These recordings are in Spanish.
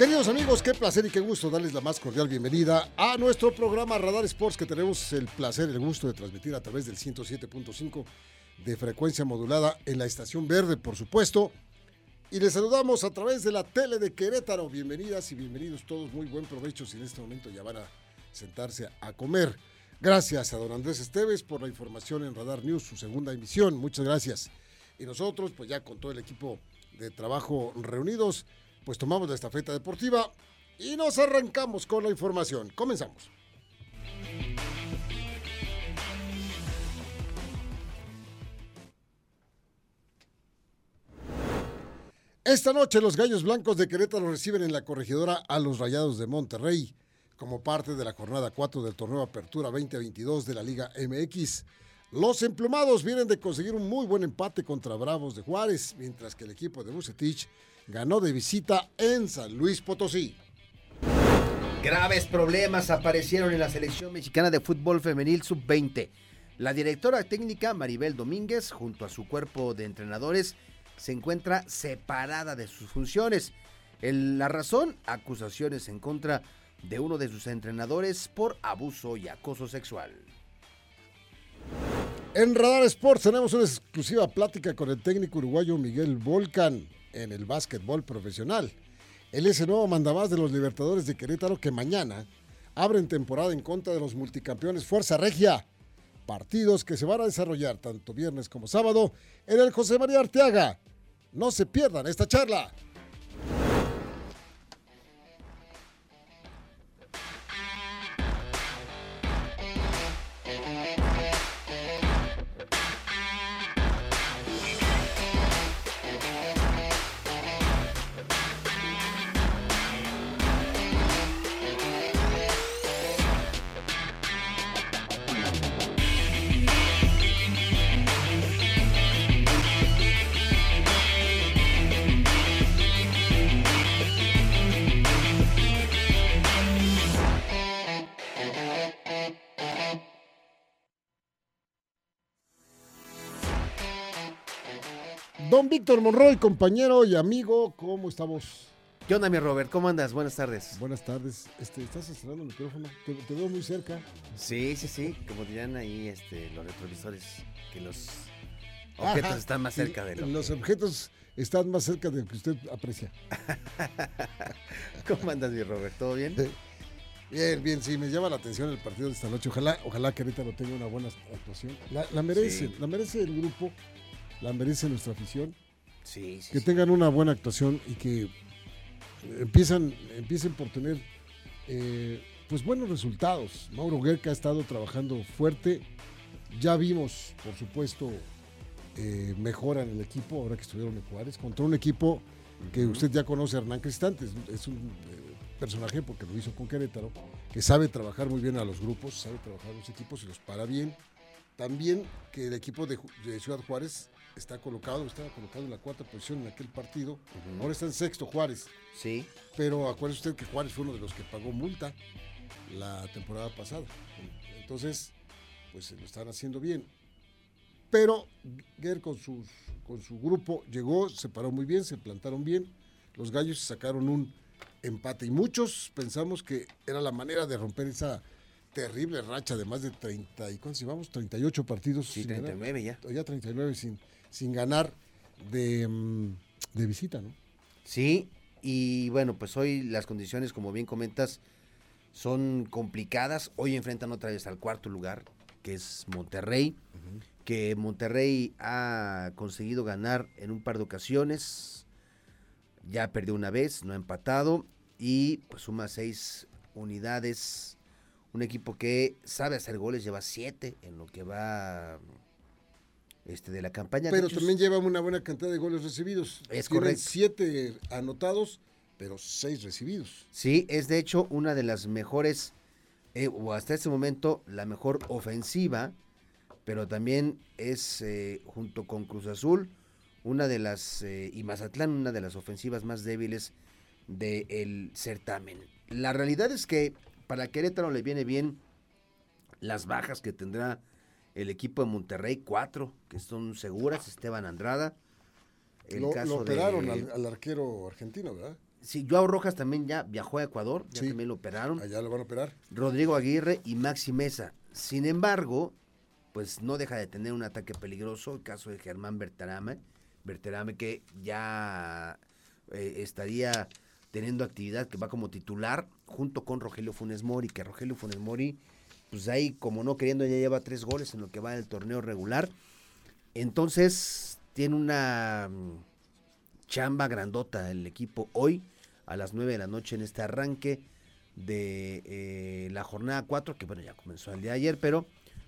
Queridos amigos, qué placer y qué gusto darles la más cordial bienvenida a nuestro programa Radar Sports que tenemos el placer y el gusto de transmitir a través del 107.5 de frecuencia modulada en la estación verde, por supuesto. Y les saludamos a través de la tele de Querétaro. Bienvenidas y bienvenidos todos. Muy buen provecho si en este momento ya van a sentarse a comer. Gracias a don Andrés Esteves por la información en Radar News, su segunda emisión. Muchas gracias. Y nosotros, pues ya con todo el equipo de trabajo reunidos, pues tomamos la estafeta deportiva y nos arrancamos con la información. Comenzamos. Esta noche los Gallos Blancos de Querétaro reciben en la corregidora a los Rayados de Monterrey como parte de la jornada 4 del torneo Apertura 2022 de la Liga MX. Los emplumados vienen de conseguir un muy buen empate contra Bravos de Juárez, mientras que el equipo de Bucetich ganó de visita en San Luis Potosí. Graves problemas aparecieron en la selección mexicana de fútbol femenil sub-20. La directora técnica Maribel Domínguez, junto a su cuerpo de entrenadores, se encuentra separada de sus funciones. la razón, acusaciones en contra de uno de sus entrenadores por abuso y acoso sexual. En Radar Sports tenemos una exclusiva plática con el técnico uruguayo Miguel Volcan en el básquetbol profesional. Él es el nuevo mandamás de los Libertadores de Querétaro que mañana abren temporada en contra de los multicampeones Fuerza Regia. Partidos que se van a desarrollar tanto viernes como sábado en el José María Arteaga. No se pierdan esta charla. Víctor Monroy, compañero y amigo, ¿cómo estamos? ¿Qué onda, mi Robert? ¿Cómo andas? Buenas tardes. Buenas tardes. Este, ¿Estás cerrando el micrófono? Te, veo muy cerca. Sí, sí, sí. Como dirían ahí este, los retrovisores, que los objetos están más cerca de lo Los objetos están más cerca de lo que usted aprecia. ¿Cómo andas, mi Robert? ¿Todo bien? Bien, bien, sí, me llama la atención el partido de esta noche. Ojalá, ojalá que ahorita no tenga una buena actuación. La, merece, la merece el grupo la merece nuestra afición. Sí, que tengan una buena actuación y que empiezan, empiecen por tener eh, pues buenos resultados. Mauro Guerca ha estado trabajando fuerte. Ya vimos, por supuesto, eh, mejora en el equipo ahora que estuvieron en Juárez, contra un equipo que usted ya conoce, Hernán Cristante, es, un eh, personaje porque lo hizo con Querétaro, que sabe trabajar muy bien a los grupos, sabe trabajar a los equipos y los para bien. También que el equipo de Ciudad Juárez está colocado, estaba colocado en la cuarta posición en aquel partido. Ahora está en sexto Juárez. Sí. Pero acuérdese usted que Juárez fue uno de los que pagó multa la temporada pasada. Entonces, pues se lo están haciendo bien. Pero Guer con, sus, con su grupo llegó, se paró muy bien, se plantaron bien. Los gallos sacaron un empate y muchos pensamos que era la manera de romper esa terrible racha de más de 30 y cuántos llevamos 38 partidos sí, 39 ya ya 39 sin sin ganar de, mm, de visita, ¿no? Sí, y bueno, pues hoy las condiciones, como bien comentas, son complicadas. Hoy enfrentan otra vez al cuarto lugar, que es Monterrey, que Monterrey ha conseguido ganar en un par de ocasiones. Ya perdió una vez, no ha empatado y pues suma seis unidades. Un equipo que sabe hacer goles, lleva siete en lo que va este, de la campaña. Pero también lleva una buena cantidad de goles recibidos. Es correcto. Siete anotados, pero seis recibidos. Sí, es de hecho una de las mejores, eh, o hasta este momento, la mejor ofensiva, pero también es, eh, junto con Cruz Azul, una de las, eh, y Mazatlán, una de las ofensivas más débiles del certamen. La realidad es que para Querétaro le viene bien las bajas que tendrá el equipo de Monterrey, cuatro, que son seguras, Esteban Andrada. El lo, caso operaron al, arquero argentino, ¿verdad? sí, Joao Rojas también ya viajó a Ecuador, ya Sí. también lo operaron. Allá lo van a operar. Rodrigo Aguirre y Maxi Mesa. Sin embargo, pues no deja de tener un ataque peligroso el caso de Germán Berterame, Berterame que ya eh, estaría teniendo actividad que va como titular junto con Rogelio Funes Mori, que Rogelio Funes Mori, pues ahí como no queriendo ya lleva tres goles en lo que va del torneo regular. Entonces tiene una mm, chamba grandota el equipo hoy a las 9 de la noche en este arranque de eh, la jornada 4, que bueno, ya comenzó el día de ayer, pero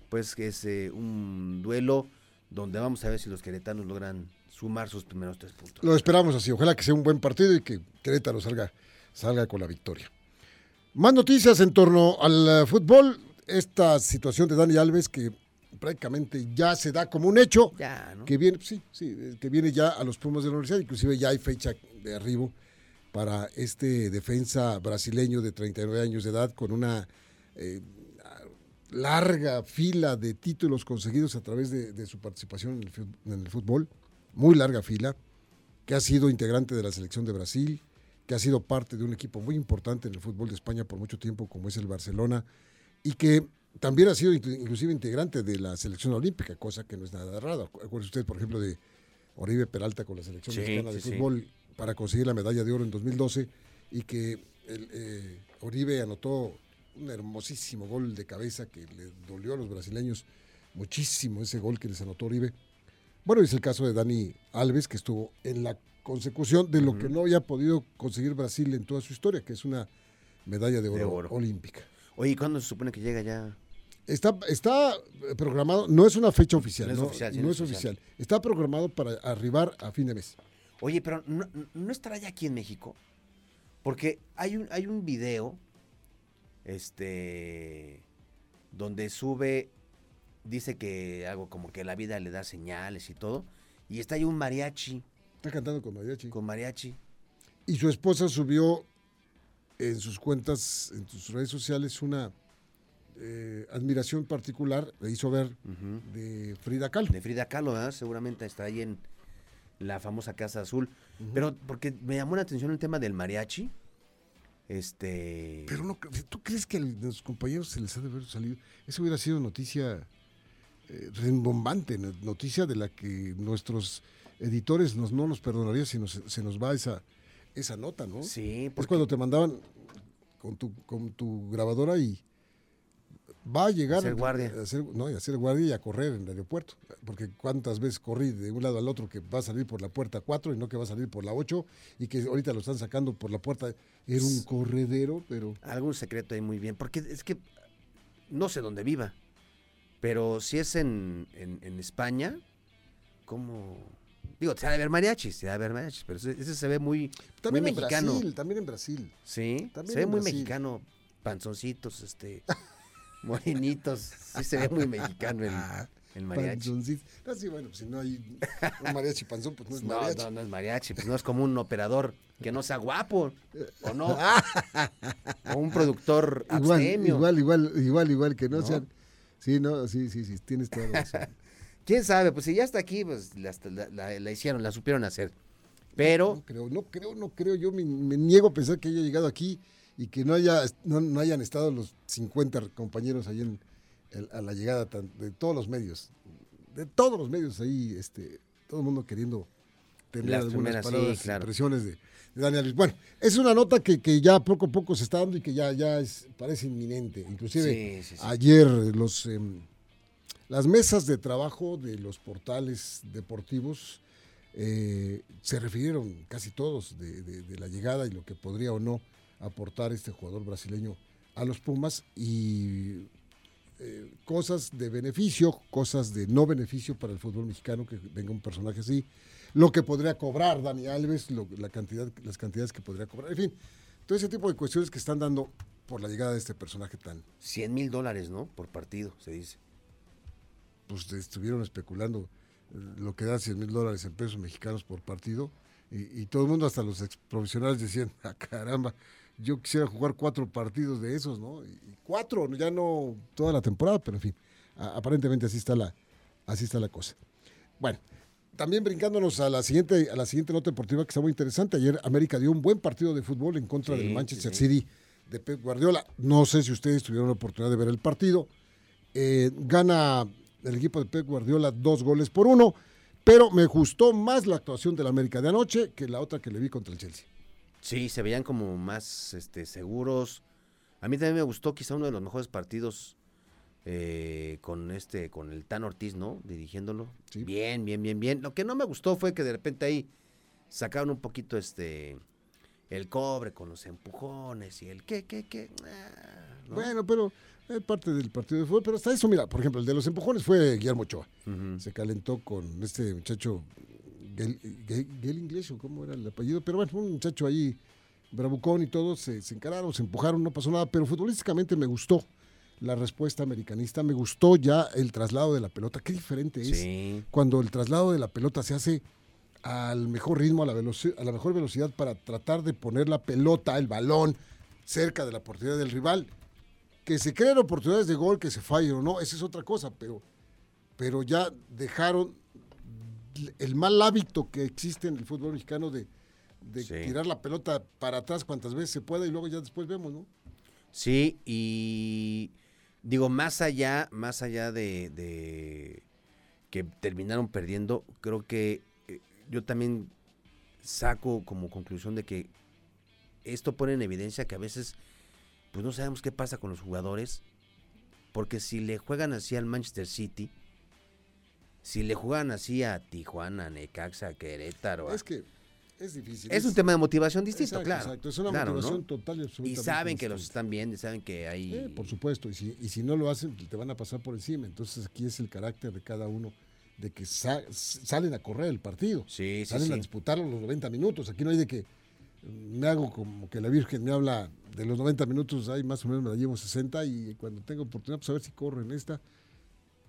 pues que es eh, un duelo donde vamos a ver si los queretanos logran sumar sus primeros tres puntos. Lo esperamos así. Ojalá que sea un buen partido y que Querétaro salga, salga con la victoria. Más noticias en torno al eh, fútbol. Esta situación de Dani Alves que prácticamente ya se da como un hecho. Ya, ¿no? Que viene, sí, sí, que viene ya a los Pumas de la universidad. Inclusive ya hay fecha de arribo para este defensa brasileño de 39 años de edad con una eh, larga fila de títulos conseguidos a través de, de su participación en el, fut- en el fútbol, muy larga fila, que ha sido integrante de la selección de Brasil, que ha sido parte de un equipo muy importante en el fútbol de España por mucho tiempo, como es el Barcelona, y que también ha sido inclu- inclusive integrante de la selección olímpica, cosa que no es nada raro. Acuérdese usted, por ejemplo, de Oribe Peralta con la selección Sí, mexicana de sí, sí. fútbol para conseguir la medalla de oro en 2012 y que el, eh, Oribe anotó un hermosísimo gol de cabeza que le dolió a los brasileños muchísimo ese gol que les anotó Oribe. Bueno, es el caso de Dani Alves, que estuvo en la consecución de lo que no había podido conseguir Brasil en toda su historia, que es una medalla de oro, De oro. olímpica. Oye, ¿y cuándo se supone que llega ya? Está, está programado, no es una fecha oficial, No es no, oficial, sí, no no es es oficial. Está programado para arribar a fin de mes. Oye, pero ¿no, no estará ya aquí en México? Porque hay un, hay un video, este, donde sube, dice que algo como que la vida le da señales y todo, y está ahí un mariachi, Está cantando con mariachi. con mariachi. Y su esposa subió en sus cuentas, en sus redes sociales, una eh, admiración particular, le hizo ver, de Frida Kahlo. De Frida Kahlo, ¿verdad? Seguramente está ahí en la famosa Casa Azul. Pero porque me llamó la atención el tema del mariachi. Este. Pero no, ¿tú crees que a los compañeros se les ha de haber salido? Eso hubiera sido noticia eh, rembombante, noticia de la que nuestros editores nos, no nos perdonarían si nos- se nos va esa, esa nota, ¿no? Sí, Es porque cuando te mandaban con tu, con tu grabadora y va a llegar Hacer guardia. A hacer, no, y a hacer guardia y a correr en el aeropuerto. Porque cuántas veces corrí de un lado al otro que va a salir por la puerta 4 y no que va a salir por la 8 y que ahorita lo están sacando por la puerta. Era un corredero, pero algún secreto ahí muy bien. Porque es que no sé dónde viva. Pero si es en, en, en España, ¿cómo? Digo, se ha de ver mariachis, se ha de ver mariachis, pero ese, se ve muy, también muy en mexicano. Brasil, también en Brasil. Sí, También se ve muy Brasil. mexicano, panzoncitos, este, morenitos. Sí se ve muy mexicano el, el mariachi. Panzoncito. Ah, sí, bueno, pues si no hay un mariachi panzón, pues no es No, mariachi. no, no es mariachi, pues no es como un operador que no sea guapo, o no, o un productor Igual, abstemio. igual, igual, igual, igual, que no, ¿No? sean. Sí, no, sí, sí, sí, tienes toda la razón. ¿Quién sabe? Pues si ya está aquí, pues la, la- la- la hicieron, la supieron hacer. Pero, No creo, no creo, no creo. Yo me, me niego a pensar que haya llegado aquí y que no haya no, no hayan estado los 50 compañeros ahí en, a la llegada de todos los medios. De todos los medios ahí, este, todo el mundo queriendo tener Las algunas primeras, sí, palabras, claro. impresiones de, de Dani Alves. Bueno, es una nota que, que ya poco a poco se está dando y que ya, ya es, parece inminente. Inclusive Sí, sí, sí. ayer los em, las mesas de trabajo de los portales deportivos eh, se refirieron casi todos de, la llegada y lo que podría o no aportar este jugador brasileño a los Pumas y eh, cosas de beneficio, cosas de no beneficio para el fútbol mexicano que venga un personaje así, lo que podría cobrar Dani Alves, lo- la cantidad, las cantidades que podría cobrar, en fin, todo ese tipo de cuestiones que están dando por la llegada de este personaje tan, 100 mil dólares, ¿no? Por partido, se dice. Pues estuvieron especulando eh, lo que da 100 mil dólares en pesos mexicanos por partido y, y todo el mundo, hasta los ex profesionales decían, ah, caramba, yo quisiera jugar cuatro partidos de esos, ¿no? Y, cuatro, ya no toda la temporada, pero en fin, a- aparentemente así está la, así está la cosa. Bueno, también brincándonos a la siguiente a la siguiente nota deportiva que está muy interesante. Ayer América dio un buen partido de fútbol en contra Sí, del Manchester sí. City de Pep Guardiola. No sé si ustedes tuvieron la oportunidad de ver el partido. Eh, gana el equipo de Pep Guardiola dos goles por uno, pero me gustó más la actuación del América de anoche que la otra que le vi contra el Chelsea. Sí, se veían como más este, seguros. A mí también me gustó quizá uno de los mejores partidos eh, con este, con el Tan Ortiz, ¿no? Dirigiéndolo. Sí. Bien, bien, bien, bien. Lo que no me gustó fue que de repente ahí sacaron un poquito este el cobre con los empujones y el qué, qué, qué. ah, ¿no? Bueno, pero es parte del partido de fútbol. Pero hasta eso, mira, por ejemplo, el de los empujones fue Guillermo Ochoa. Se calentó con este muchacho, Gel, Gel- Gel Inglés, o cómo era el apellido, pero bueno, un muchacho ahí bravucón y todo, se, se encararon, se empujaron, no pasó nada, pero futbolísticamente me gustó la respuesta americanista, me gustó ya el traslado de la pelota, qué diferente es Sí. cuando el traslado de la pelota se hace al mejor ritmo, a la, a la mejor velocidad para tratar de poner la pelota, el balón, cerca de la portería del rival. Que se creen oportunidades de gol, que se fallen o no, esa es otra cosa, pero, pero ya dejaron el mal hábito que existe en el fútbol mexicano de, de Sí. tirar la pelota para atrás cuantas veces se pueda y luego ya después vemos, ¿no? Sí, y digo, más allá, más allá de, de que terminaron perdiendo, creo que eh, yo también saco como conclusión de que esto pone en evidencia que a veces pues no sabemos qué pasa con los jugadores, porque si le juegan así al Manchester City, si le juegan así a Tijuana, Necaxa, Querétaro, a- Es que es difícil. es un tema de motivación distinto, Exacto, claro. exacto, Es una claro, ¿no? motivación total y Y absolutamente saben que los están viendo, y saben que hay... Eh, por supuesto, y si, y si no lo hacen, te van a pasar por encima. Entonces aquí es el carácter de cada uno, de que sa- salen a correr el partido, Sí, sí, salen a disputarlo los 90 minutos. Aquí no hay de que me hago como que la Virgen me habla de los 90 minutos, ahí más o menos me la llevo 60 y cuando tengo oportunidad, pues a ver si corro en esta.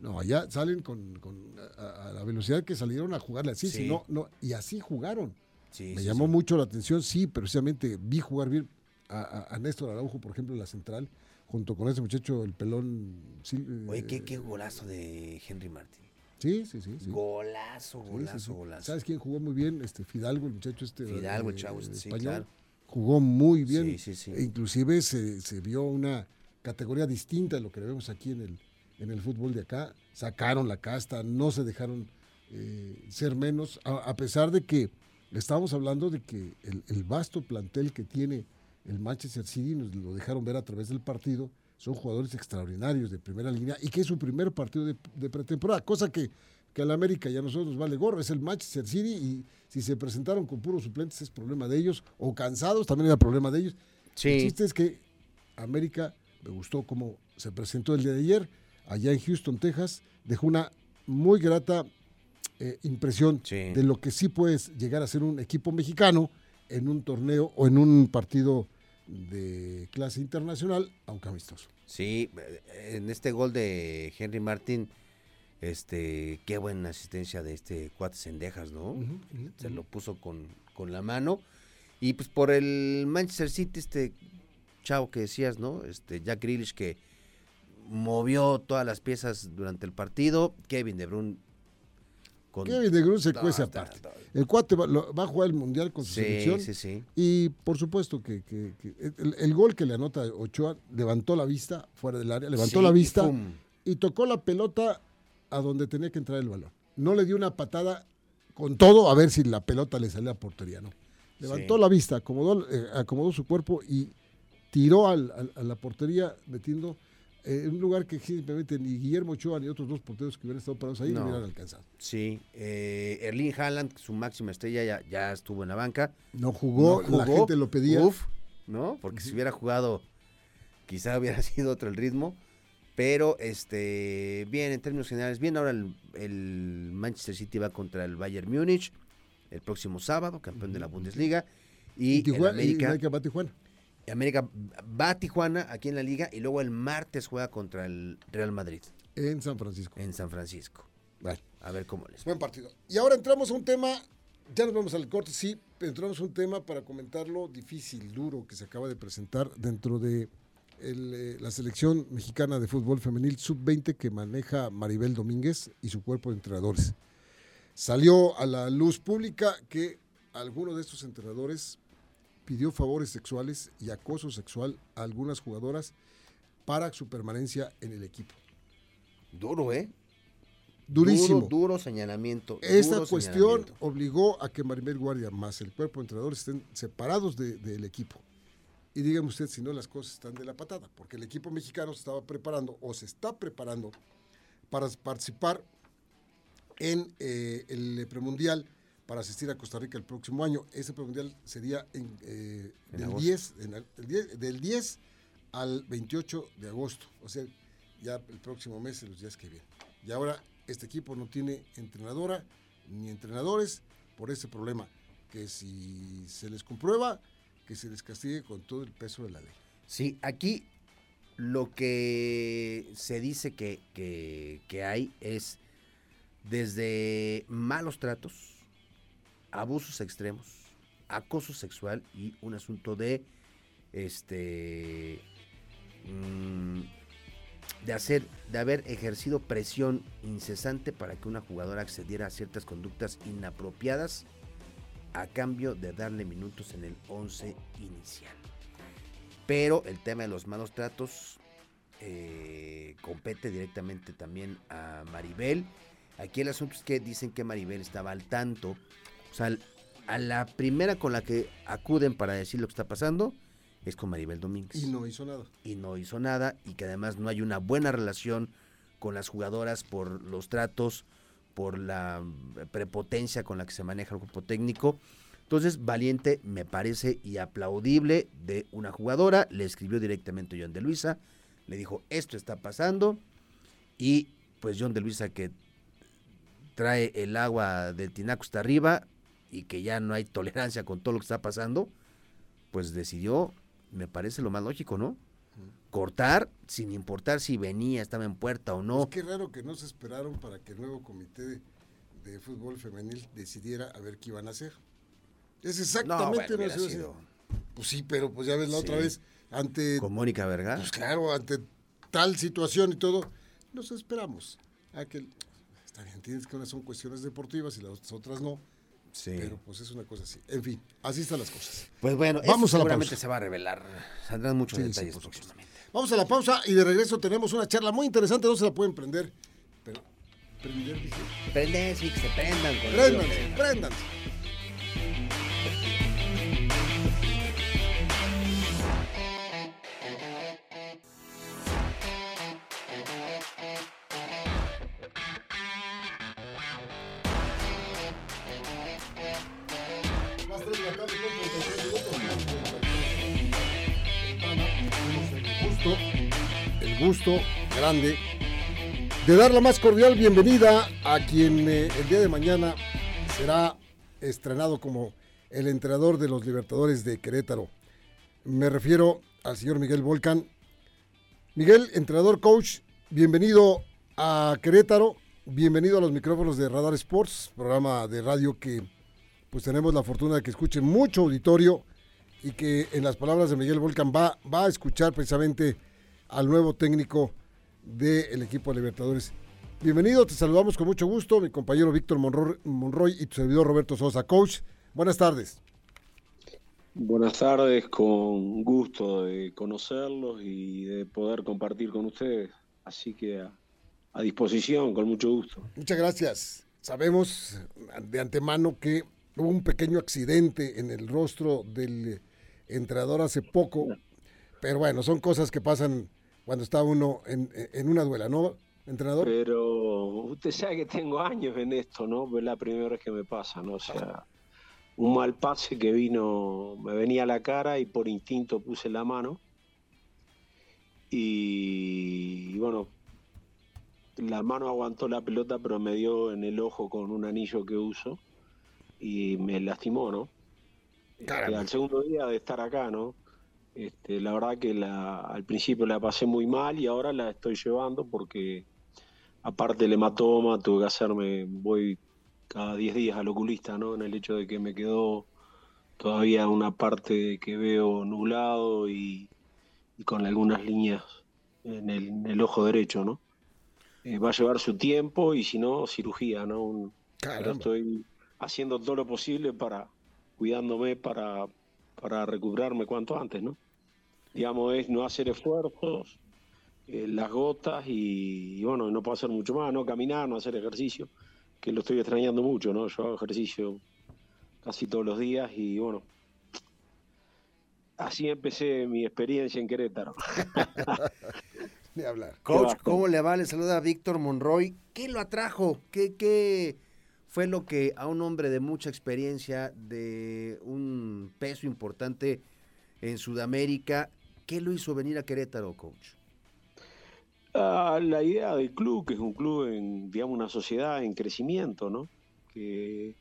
No, allá salen con, con a, a la velocidad que salieron a jugarle así, Sí. no, no, y así jugaron. Sí, Me sí, llamó mucho la atención, sí, precisamente vi jugar bien a, a- a Néstor Araujo, por ejemplo, en la central, junto con ese muchacho, el pelón. Sí, Oye, eh, qué, qué golazo de Henry Martin. Sí, sí, sí. sí. Golazo, sí, golazo, sí. golazo. ¿Sabes quién jugó muy bien? Este Fidalgo, el muchacho este. Fidalgo, eh, chavo este, sí, claro. Jugó muy bien. Sí, sí, sí. E inclusive se, se vio una categoría distinta de lo que vemos aquí en el, en el fútbol de acá. Sacaron la casta, no se dejaron eh, ser menos, a, a pesar de que estábamos hablando de que el, el vasto plantel que tiene el Manchester City, nos lo dejaron ver a través del partido, son jugadores extraordinarios de primera línea y que es su primer partido de, de pretemporada, cosa que, que a la América y a nosotros nos vale gorro, es el Manchester City y si se presentaron con puros suplentes es problema de ellos, o cansados también era problema de ellos. Sí. El chiste es que América me gustó cómo se presentó el día de ayer allá en Houston, Texas, dejó una muy grata eh, impresión Sí. de lo que sí puedes llegar a ser un equipo mexicano en un torneo o en un partido de clase internacional, aunque amistoso. Sí, en este gol de Henry Martin, este, qué buena asistencia de este cuate Sendejas, ¿no? Se lo puso con, con la mano. Y pues por el Manchester City, este chavo que decías, ¿no? Este Jack Grealish que movió todas las piezas durante el partido. Kevin De Bruyne con Kevin de Grun se No, cuece aparte. El cuate va, lo- va a jugar el Mundial con su Sí, selección. sí, sí. Y por supuesto que, que- que el, el gol que le anota Ochoa levantó la vista fuera del área, levantó Sí, la vista y tocó la pelota a donde tenía que entrar el balón. No le dio una patada con todo a ver si la pelota le salía a portería, no. Levantó Sí. la vista, acomodó, eh, acomodó su cuerpo y tiró al- al- a la portería metiendo eh, en un lugar que simplemente ni Guillermo Ochoa ni otros dos porteros que hubieran estado parados ahí no, hubieran alcanzado. Sí, eh, Erling Haaland, su máxima estrella, ya, ya estuvo en la banca. No jugó, No la jugó. gente lo pedía. Uf, ¿no? Porque si hubiera jugado, quizá hubiera sido otro el ritmo. Pero, este, bien, en términos generales, bien, ahora el, el Manchester City va contra el Bayern Múnich el próximo sábado, campeón de la Bundesliga. Y, Tijuana, América. América va a Tijuana, aquí en la liga, y luego el martes juega contra el Real Madrid, en San Francisco. en San Francisco. Bueno, A ver cómo les buen partido. Y ahora entramos a un tema, ya nos vamos al corte, sí, entramos a un tema para comentarlo difícil, duro, que se acaba de presentar dentro de el, eh, la selección mexicana de fútbol femenil sub-20 que maneja Maribel Domínguez y su cuerpo de entrenadores. Salió a la luz pública que alguno de estos entrenadores pidió favores sexuales y acoso sexual a algunas jugadoras para su permanencia en el equipo. Duro, ¿eh? Durísimo. Duro, duro señalamiento. Esta duro cuestión señalamiento. obligó a que Maribel Guardia más el cuerpo de entrenadores estén separados de- del equipo. Y dígame usted si no las cosas están de la patada, porque el equipo mexicano se estaba preparando o se está preparando para participar en eh, el premundial para asistir a Costa Rica el próximo año. Ese premundial sería en, eh, En del, agosto. 10, en el- el 10 del 10 al 28 de agosto, o sea, ya el próximo mes, en los días que vienen. Y ahora este equipo no tiene entrenadora ni entrenadores por ese problema, que si se les comprueba, que se les castigue con todo el peso de la ley. Sí, aquí lo que se dice que, que- que hay es desde malos tratos, abusos extremos, acoso sexual y un asunto de este mm, de hacer de haber ejercido presión incesante para que una jugadora accediera a ciertas conductas inapropiadas a cambio de darle minutos en el 11 inicial. Pero el tema de los malos tratos eh, compete directamente también a Maribel. Aquí el asunto es que dicen que Maribel estaba al tanto. O sea, a la primera con la que acuden para decir lo que está pasando es con Maribel Domínguez. Y no hizo nada. Y no hizo nada y que además no hay una buena relación con las jugadoras por los tratos, por la eh, prepotencia con la que se maneja el grupo técnico. Entonces, valiente me parece y aplaudible de una jugadora. Le escribió directamente John de Luisa. Le dijo, esto está pasando. Y pues John de Luisa que trae el agua del tinaco hasta arriba y que ya no hay tolerancia con todo lo que está pasando, pues decidió, me parece lo más lógico, ¿no? Cortar sin importar si venía, estaba en puerta o no. Es que raro que no se esperaron para que el nuevo comité de, de fútbol femenil decidiera a ver qué iban a hacer. Es exactamente bueno, una hubiera situación. sido Pues sí, pero pues ya ves la otra vez, ante, con Mónica Vergara. pues claro, ante tal situación y todo, nos esperamos a que, está bien, tienes que unas son cuestiones deportivas y las otras no, Sí. pero pues es una cosa así. En fin, así están las cosas. Pues bueno, Vamos eso a la seguramente pausa. se va a revelar. Saldrán muchos Sí, sí, detalles supuesto. próximamente. Vamos a la pausa y de regreso tenemos una charla muy interesante, no se la pueden prender, pero prender, dije, Prenden, sí, que se prendan. con el préndanse, gusto grande de dar la más cordial bienvenida a quien eh, el día de mañana será estrenado como el entrenador de los Libertadores de Querétaro. Me refiero al señor Miguel Volcán. Miguel, entrenador coach, bienvenido a Querétaro, bienvenido a los micrófonos de Radar Sports, programa de radio que pues tenemos la fortuna de que escuchen mucho auditorio y que en las palabras de Miguel Volcán va, va a escuchar precisamente al nuevo técnico del equipo de Libertadores. Bienvenido, te saludamos con mucho gusto, mi compañero Víctor Monroy, y tu servidor Roberto Sosa. Coach, buenas tardes. Buenas tardes, con gusto de conocerlos y de poder compartir con ustedes. Así que a, a disposición, con mucho gusto. Muchas gracias. Sabemos de antemano que hubo un pequeño accidente en el rostro del entrenador hace poco, pero bueno, son cosas que pasan cuando está uno en, en una duela, ¿no, entrenador? Pero usted sabe que tengo años en esto, ¿no? Es la primera vez que me pasa, ¿no? O sea, un mal pase que vino, me venía a la cara y por instinto puse la mano. Y, bueno, la mano aguantó la pelota, pero me dio en el ojo con un anillo que uso y me lastimó, ¿no? Caramba. al segundo día de estar acá, ¿no? Este, la verdad que la, al principio la pasé muy mal y ahora la estoy llevando porque aparte del hematoma tuve que hacerme, voy cada 10 días al oculista, ¿no? En el hecho de que me quedó todavía una parte que veo nublado y, y con algunas líneas en el, en el ojo derecho, ¿no? Eh, va a llevar su tiempo y si no, cirugía, ¿no? Un- estoy haciendo todo lo posible para cuidándome para, para recuperarme cuanto antes, ¿no? Digamos, es no hacer esfuerzos, eh, las gotas y, bueno, no puedo hacer mucho más, no caminar, no hacer ejercicio, que lo estoy extrañando mucho, ¿no? Yo hago ejercicio casi todos los días y bueno, así empecé mi experiencia en Querétaro. De hablar. Coach, ¿cómo le va? Le saluda a Víctor Monroy. ¿Qué lo atrajo? ¿Qué, ¿Qué fue lo que a un hombre de mucha experiencia, de un peso importante en Sudamérica, qué lo hizo venir a Querétaro, coach? Ah, la idea del club, que es un club en, digamos, una sociedad en crecimiento, ¿no? Que,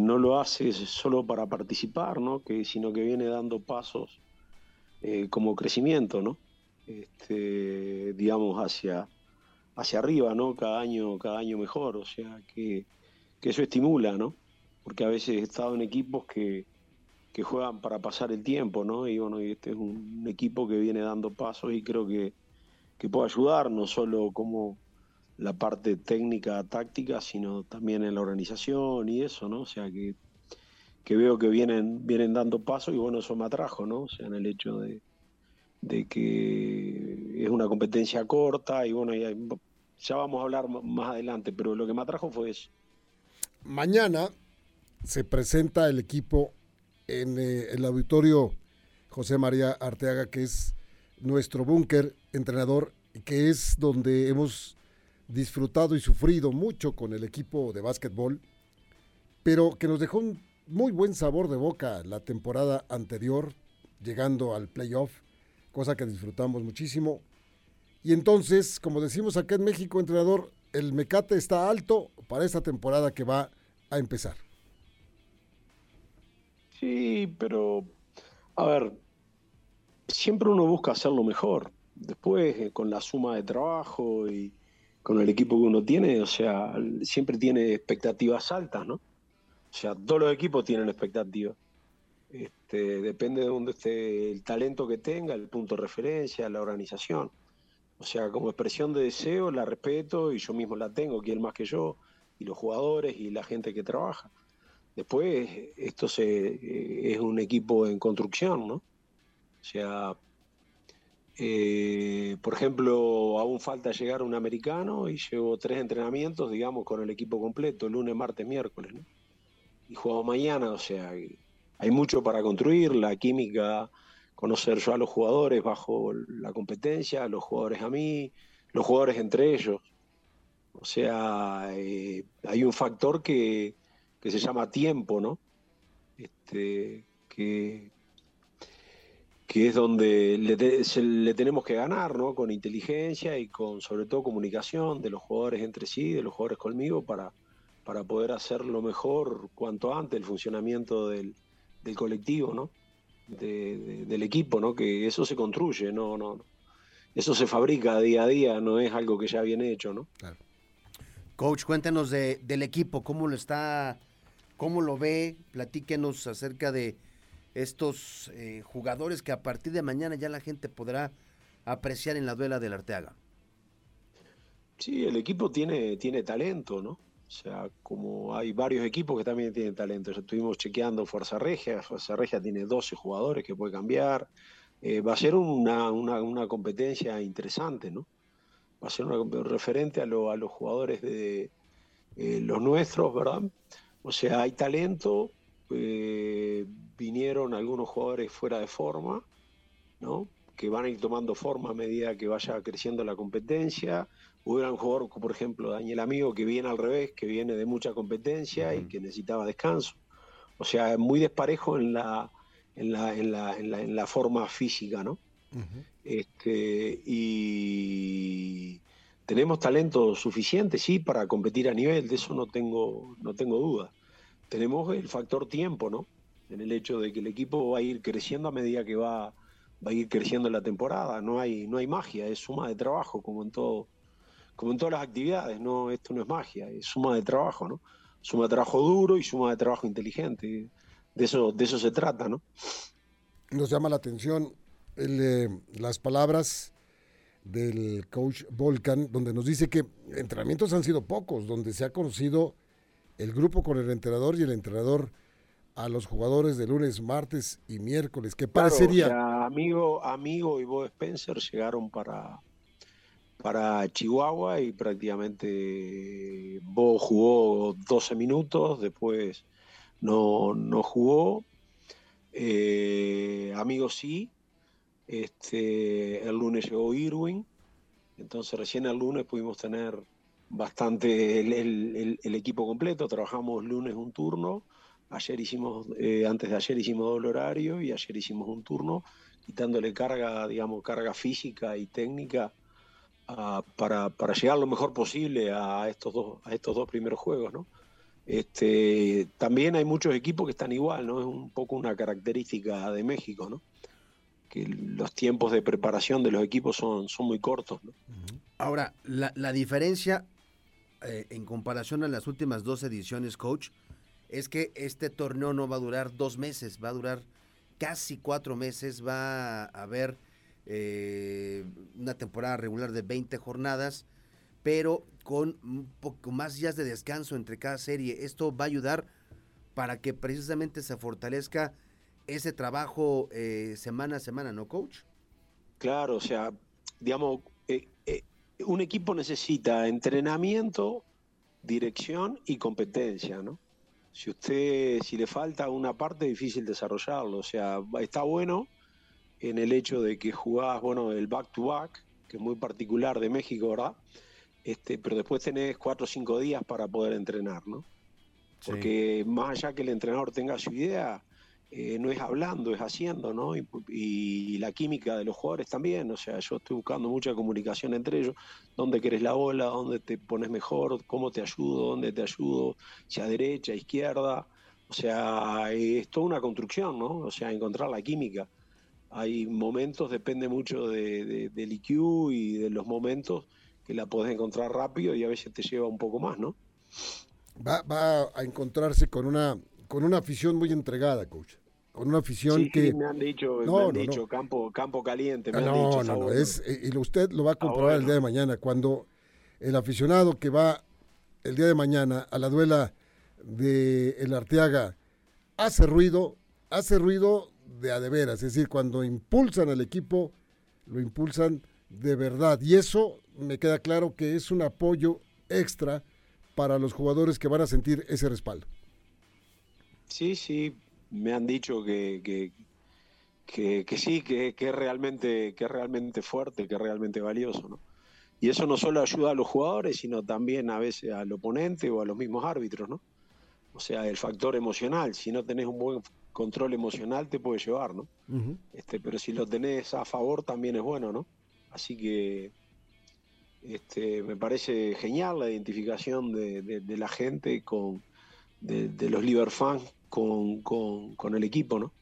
no lo hace solo para participar, ¿no? Que, sino que viene dando pasos eh, como crecimiento, ¿no? Este, digamos, hacia, hacia arriba, ¿no? Cada año, cada año mejor, o sea, que, que eso estimula, ¿no? Porque a veces he estado en equipos que, que juegan para pasar el tiempo, ¿no? Y bueno, este es un, equipo que viene dando pasos y creo que, que puede ayudar, no solo como la parte técnica, táctica, sino también en la organización y eso, ¿no? O sea que, que veo que vienen, vienen dando pasos y bueno, eso me atrajo, ¿no? O sea, en el hecho de, de que es una competencia corta y bueno, ya, vamos a hablar más adelante, pero lo que me atrajo fue eso. Mañana se presenta el equipo en eh, el auditorio José María Arteaga, que es nuestro búnker entrenador, que es donde hemos disfrutado y sufrido mucho con el equipo de básquetbol, pero que nos dejó un muy buen sabor de boca la temporada anterior, llegando al playoff cosa que disfrutamos muchísimo. Y entonces, como decimos acá en México, entrenador, el mecate está alto para esta temporada que va a empezar. Sí, pero, a ver, siempre uno busca hacerlo mejor. Después, eh, con la suma de trabajo y con el equipo que uno tiene, o sea, siempre tiene expectativas altas, ¿no? O sea, todos los equipos tienen expectativas. Este, depende de dónde esté el talento que tenga, el punto de referencia, la organización. O sea, como expresión de deseo la respeto y yo mismo la tengo, quien más que yo, y los jugadores y la gente que trabaja. Después, esto eh, es un equipo en construcción, ¿no? O sea, eh, por ejemplo, aún falta llegar un americano y llevo tres entrenamientos, digamos, con el equipo completo, lunes, martes, miércoles, ¿no? Y juego mañana, o sea, hay mucho para construir, la química, conocer yo a los jugadores bajo la competencia, los jugadores a mí, los jugadores entre ellos. O sea, eh, hay un factor que, se llama tiempo, ¿no? Este, que, que es donde le, tenemos que ganar, ¿no? Con inteligencia y con sobre todo comunicación de los jugadores entre sí, de los jugadores conmigo, para, para poder hacer lo mejor cuanto antes el funcionamiento del, del colectivo, ¿no? del equipo, ¿no? Que eso se construye, no, eso se fabrica día a día, no es algo que ya viene hecho, ¿no? Coach, cuéntenos del equipo, cómo lo está, cómo lo ve, platíquenos acerca de estos eh, jugadores que a partir de mañana ya la gente podrá apreciar en la duela del Arteaga. Sí, el equipo tiene, tiene talento, ¿no? O sea, como hay varios equipos que también tienen talento. Ya estuvimos chequeando Fuerza Regia. Fuerza Regia tiene 12 jugadores que puede cambiar. Eh, va a ser una, una, competencia interesante, ¿no? Va a ser una referente a, lo, a los jugadores de eh, los nuestros, ¿verdad? O sea, hay talento. Eh, vinieron algunos jugadores fuera de forma, ¿no? Que van a ir tomando forma a medida que vaya creciendo la competencia Hubiera un jugador, por ejemplo, Daniel Amigo, que viene al revés, que viene de mucha competencia y que necesitaba descanso. O sea, muy desparejo en la, en la, en la, en la, forma física, ¿no? este, y tenemos talento suficiente, sí, para competir a nivel, de eso no tengo, no tengo duda. Tenemos el factor tiempo, ¿no? En el hecho de que el equipo va a ir creciendo a medida que va, va a ir creciendo la temporada. No hay, no hay magia, es suma de trabajo, como en todo, como en todas las actividades, no, esto no es magia, es suma de trabajo, ¿no? Suma de trabajo duro y suma de trabajo inteligente. De eso, de eso se trata, ¿no? Nos llama la atención eh, las palabras del coach Volcan, donde nos dice que entrenamientos han sido pocos, donde se ha conocido el grupo con el entrenador y el entrenador a los jugadores de lunes, martes y miércoles. ¿Qué parecería? amigo, amigo y Bo Spencer llegaron para, para Chihuahua y prácticamente Bo jugó 12 minutos, después no, no jugó. Eh, amigo sí, este, el lunes llegó Irwin, entonces recién el lunes pudimos tener bastante el, equipo completo, trabajamos lunes un turno, ayer hicimos, eh, antes de ayer hicimos doble horario y ayer hicimos un turno, quitándole carga, digamos, carga física y técnica para, para, llegar lo mejor posible a estos dos, a estos dos primeros juegos, ¿no? Este, también hay muchos equipos que están igual, ¿no? Es un poco una característica de México, ¿no? Que los tiempos de preparación de los equipos son, son muy cortos. Ahora, la diferencia eh, en comparación a las últimas dos ediciones, coach, es que este torneo no va a durar dos meses, va a durar casi cuatro meses, va a haber eh, una temporada regular de 20 jornadas, pero con un poco más días de descanso entre cada serie. Esto va a ayudar para que precisamente se fortalezca ese trabajo eh, semana a semana, ¿no, coach? Claro, o sea, digamos, un equipo necesita entrenamiento, dirección y competencia, ¿no? Si usted, si le falta una parte, es difícil desarrollarlo. O sea, está bueno en el hecho de que jugás, bueno, el back-to-back, que es muy particular de México, ¿verdad? Este, pero después tenés cuatro o cinco días para poder entrenar, ¿no? Porque más allá que el entrenador tenga su idea, eh, no es hablando, es haciendo, ¿no? Y, la química de los jugadores también, o sea, yo estoy buscando mucha comunicación entre ellos, dónde querés la bola, dónde te pones mejor, cómo te ayudo, dónde te ayudo, si a derecha, izquierda, o sea, es toda una construcción, ¿no? O sea, encontrar la química. Hay momentos, depende mucho de, del IQ y de los momentos que la podés encontrar rápido y a veces te lleva un poco más, ¿no? Va, va a encontrarse con una con una afición muy entregada, coach. Con una afición que. Sí, me han dicho, me han dicho Campo, campo caliente. Me no, han dicho, no, no. Es, y usted lo va a comprobar el día de mañana. Cuando el aficionado que va el día de mañana a la duela de El Arteaga hace ruido, hace ruido de a de veras. Es decir, cuando impulsan al equipo, lo impulsan de verdad. Y eso me queda claro que es un apoyo extra para los jugadores que van a sentir ese respaldo. Sí, sí, me han dicho que, que, que, sí, que, que, es realmente, que es realmente fuerte, que es realmente valioso, ¿no? Y eso no solo ayuda a los jugadores, sino también a veces al oponente o a los mismos árbitros, ¿no? O sea, el factor emocional, si no tenés un buen control emocional te puede llevar, ¿no? este, pero si lo tenés a favor también es bueno, ¿no? Así que este, me parece genial la identificación de, de, la gente con de, de los Liver fans con, con, el equipo, ¿no?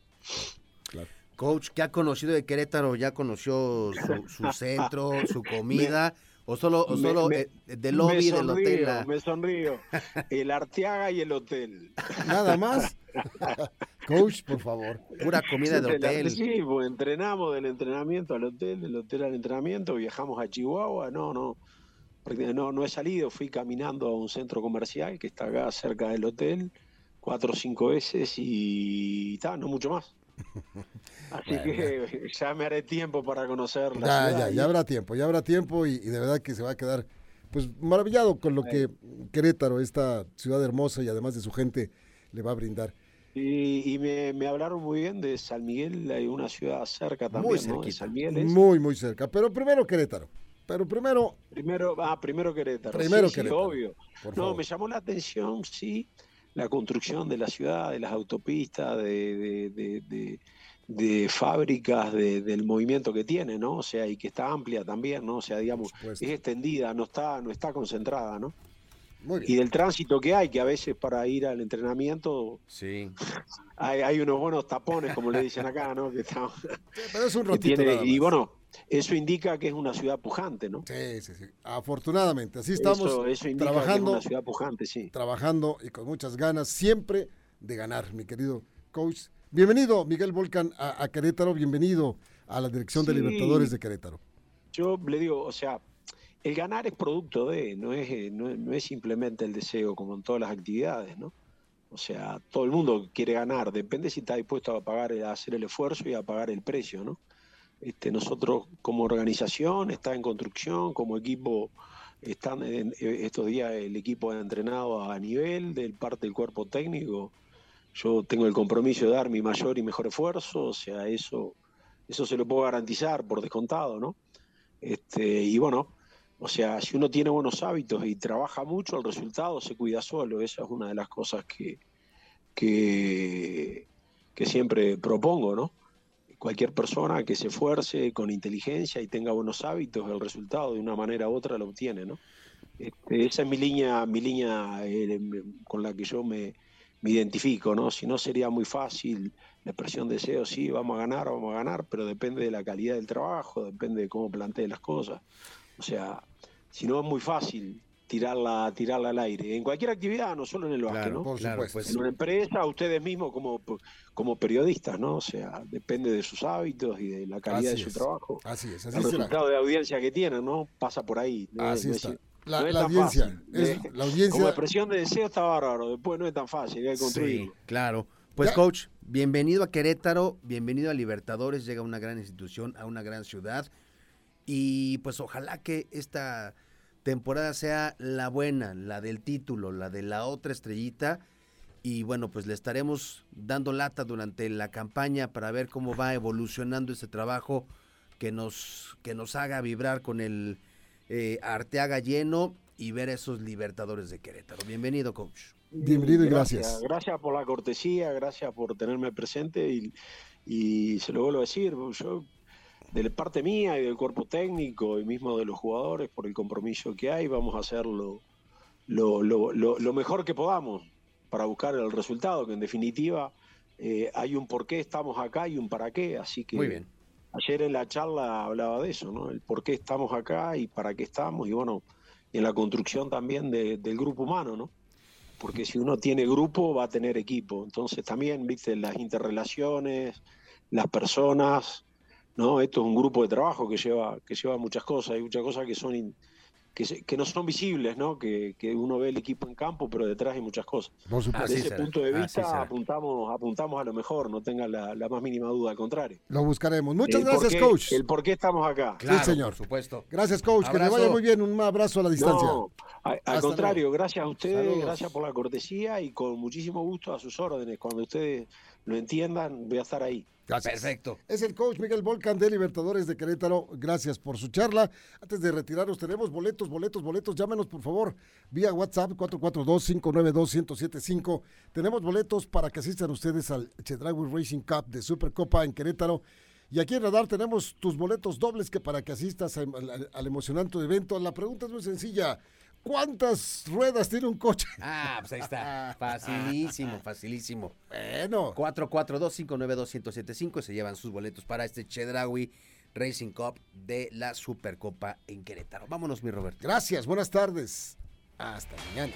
Coach, ¿qué ha conocido de Querétaro? ¿Ya conoció su, centro, su comida? ¿O solo, o solo eh, del lobby del hotel? Me sonrío. El Arteaga y el hotel. ¿Nada más? Coach, por favor. Pura comida de hotel. Sí, pues entrenamos del entrenamiento al hotel, del hotel al entrenamiento, viajamos a Chihuahua. No, no. No, no he salido, fui caminando a un centro comercial que está acá cerca del hotel cuatro o cinco veces y está, no mucho más. Así que ya me haré tiempo para conocer la ya, Ya, ya habrá tiempo, ya habrá tiempo y, de verdad que se va a quedar pues maravillado con lo que Querétaro, esta ciudad hermosa y además de su gente, le va a brindar. Y, me, hablaron muy bien de San Miguel, hay una ciudad cerca también, muy ¿no? Muy, muy cerca. Pero primero Querétaro. Pero primero. Primero, ah, primero Querétaro. Primero Querétaro. obvio. no, me llamó la atención, sí, la construcción de la ciudad, de las autopistas, de, de, fábricas, del movimiento que tiene, ¿no? O sea, y que está amplia también, ¿no? O sea, digamos, es extendida, no está, no está concentrada, ¿no? Y del tránsito que hay, que a veces para ir al entrenamiento sí. hay, hay unos buenos tapones, como le dicen acá, ¿no? Que Pero es un ratito Y bueno, eso indica que es una ciudad pujante, ¿no? Sí, sí, sí. Afortunadamente, así estamos eso, indica trabajando, que es una ciudad pujante, sí. Trabajando y con muchas ganas siempre de ganar, mi querido coach. Bienvenido, Miguel Volcan, a, Querétaro. Bienvenido a la dirección de Libertadores de Querétaro. yo le digo, o sea, el ganar es producto de, no es, eh, no, es simplemente el deseo como en todas las actividades, ¿no? O sea, todo el mundo quiere ganar, depende si está dispuesto a pagar, a hacer el esfuerzo y a pagar el precio, ¿no? Este, nosotros como organización está en construcción, como equipo están en, estos días el equipo ha entrenado a nivel del parte del cuerpo técnico. Yo tengo el compromiso de dar mi mayor y mejor esfuerzo, o sea, eso, eso se lo puedo garantizar por descontado, ¿no? Este, y bueno, o sea, si uno tiene buenos hábitos y trabaja mucho, el resultado se cuida solo. Esa es una de las cosas que, que siempre propongo, ¿no? Cualquier persona que se esfuerce con inteligencia y tenga buenos hábitos, el resultado de una manera u otra lo obtiene, ¿no? Este, esa es mi línea, mi línea eh, con la que yo me, me identifico, ¿no? Si no sería muy fácil la expresión deseo, sí, vamos a ganar, vamos a ganar, pero depende de la calidad del trabajo, depende de cómo plantee las cosas. O sea, si no es muy fácil tirarla, tirarla al aire. En cualquier actividad, no solo en el básquet, ¿no? Por Pues, en una empresa, ustedes mismos como, como periodistas, ¿no? O sea, depende de sus hábitos y de la calidad de su trabajo. Así es, así El resultado de audiencia que tienen, ¿no? Pasa por ahí. así está la, audiencia. la audiencia. Como expresión de deseo está bárbaro, después no es tan fácil, hay que construirlo. Sí, claro. Pues coach, bienvenido a Querétaro, bienvenido a Libertadores, llega a una gran institución, a una gran ciudad y pues ojalá que esta temporada sea la buena, la del título, la de la otra estrellita y bueno, pues le estaremos dando lata durante la campaña para ver cómo va evolucionando ese trabajo que nos que nos haga vibrar con el eh, Arteaga lleno y ver a esos libertadores de Querétaro. Bienvenido, coach. Bienvenido y gracias. Gracias, por la cortesía, gracias por tenerme presente y, y se lo vuelvo a decir, yo de parte mía y del cuerpo técnico y mismo de los jugadores por el compromiso que hay, vamos a hacer lo, lo, lo, mejor que podamos para buscar el resultado, que en definitiva eh, hay un por qué estamos acá y un para qué, así que Muy bien. Ayer en la charla hablaba de eso, ¿no? El por qué estamos acá y para qué estamos, y bueno, en la construcción también del grupo humano, ¿no? Porque si uno tiene grupo, va a tener equipo. Entonces también, viste, las interrelaciones, las personas, ¿no? Esto es un grupo de trabajo que lleva, que lleva muchas cosas, hay muchas cosas que son que, no son visibles, ¿no? Que, uno ve el equipo en campo, pero detrás hay muchas cosas. Desde ese punto de vista apuntamos, apuntamos a lo mejor, no tenga la, más mínima duda, al contrario. Lo buscaremos. Muchas gracias, coach. El por qué estamos acá. sí, señor. Por supuesto. Gracias, coach. Que le vaya muy bien. Un abrazo a la distancia. Al contrario, gracias a ustedes, gracias por la cortesía y con muchísimo gusto a sus órdenes. Cuando ustedes lo entiendan, voy a estar ahí. Perfecto. Es el coach Miguel Volcan de Libertadores de Querétaro. Gracias por su charla. Antes de retirarnos, tenemos boletos, boletos, boletos. Llámenos, por favor, vía WhatsApp 442-592-1075. Tenemos boletos para que asistan ustedes al Chedraui Racing Cup de Supercopa en Querétaro. Y aquí en Radar tenemos tus boletos dobles que para que asistas al, al emocionante evento. La pregunta es muy sencilla. ¿Cuántas ruedas tiene un coche? Ah, pues ahí está. Facilísimo, facilísimo. Bueno. 442-592-1075 se llevan sus boletos para este Chedraui Racing Cup de la Supercopa en Querétaro. Vámonos, mi Roberto. Gracias, buenas tardes. Hasta mañana.